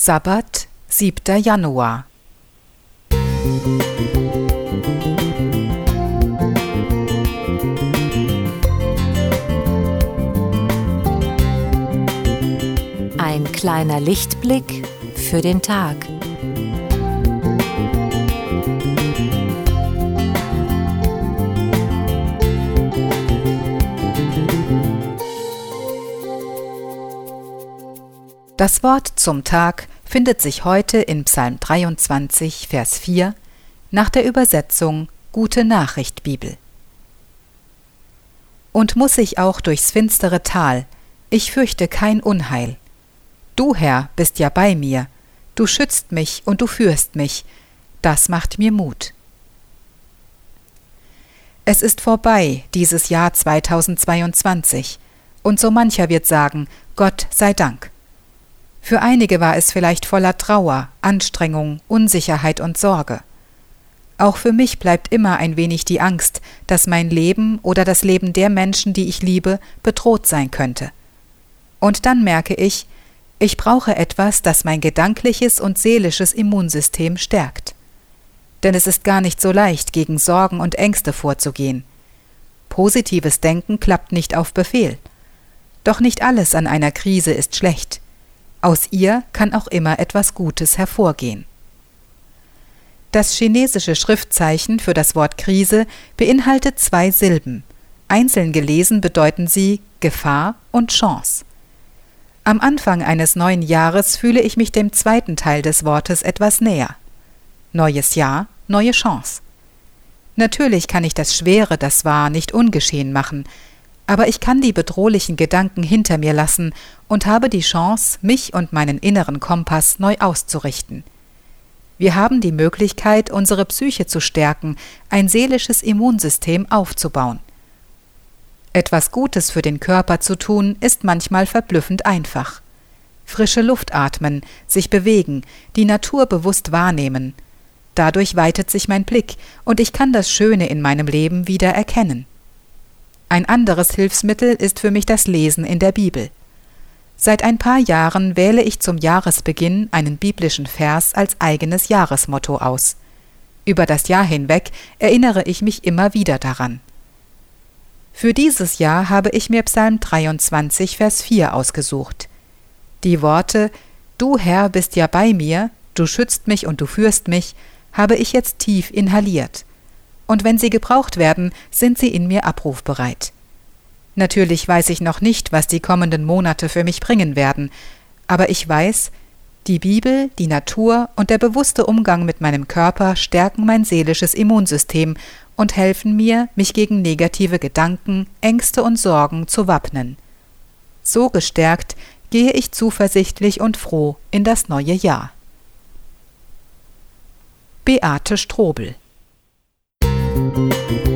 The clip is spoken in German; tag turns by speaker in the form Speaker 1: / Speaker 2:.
Speaker 1: Sabbat, 7. Januar.
Speaker 2: Ein kleiner Lichtblick für den Tag.
Speaker 1: Das Wort zum Tag findet sich heute in Psalm 23, Vers 4 nach der Übersetzung Gute Nachricht Bibel. Und muss ich auch durchs finstere Tal, ich fürchte kein Unheil. Du, Herr, bist ja bei mir, du schützt mich und du führst mich, das macht mir Mut. Es ist vorbei, dieses Jahr 2022, und so mancher wird sagen, Gott sei Dank. Für einige war es vielleicht voller Trauer, Anstrengung, Unsicherheit und Sorge. Auch für mich bleibt immer ein wenig die Angst, dass mein Leben oder das Leben der Menschen, die ich liebe, bedroht sein könnte. Und dann merke ich, ich brauche etwas, das mein gedankliches und seelisches Immunsystem stärkt. Denn es ist gar nicht so leicht, gegen Sorgen und Ängste vorzugehen. Positives Denken klappt nicht auf Befehl. Doch nicht alles an einer Krise ist schlecht. Aus ihr kann auch immer etwas Gutes hervorgehen. Das chinesische Schriftzeichen für das Wort Krise beinhaltet zwei Silben. Einzeln gelesen bedeuten sie Gefahr und Chance. Am Anfang eines neuen Jahres fühle ich mich dem zweiten Teil des Wortes etwas näher. Neues Jahr, neue Chance. Natürlich kann ich das Schwere, das war, nicht ungeschehen machen, aber ich kann die bedrohlichen Gedanken hinter mir lassen und habe die Chance, mich und meinen inneren Kompass neu auszurichten. Wir haben die Möglichkeit, unsere Psyche zu stärken, ein seelisches Immunsystem aufzubauen. Etwas Gutes für den Körper zu tun, ist manchmal verblüffend einfach. Frische Luft atmen, sich bewegen, die Natur bewusst wahrnehmen. Dadurch weitet sich mein Blick und ich kann das Schöne in meinem Leben wieder erkennen. Ein anderes Hilfsmittel ist für mich das Lesen in der Bibel. Seit ein paar Jahren wähle ich zum Jahresbeginn einen biblischen Vers als eigenes Jahresmotto aus. Über das Jahr hinweg erinnere ich mich immer wieder daran. Für dieses Jahr habe ich mir Psalm 23, Vers 4 ausgesucht. Die Worte Du Herr bist ja bei mir, du schützt mich und du führst mich, habe ich jetzt tief inhaliert und wenn sie gebraucht werden, sind sie in mir abrufbereit. Natürlich weiß ich noch nicht, was die kommenden Monate für mich bringen werden, aber ich weiß, die Bibel, die Natur und der bewusste Umgang mit meinem Körper stärken mein seelisches Immunsystem und helfen mir, mich gegen negative Gedanken, Ängste und Sorgen zu wappnen. So gestärkt gehe ich zuversichtlich und froh in das neue Jahr. Beate Strobel
Speaker 3: Thank you.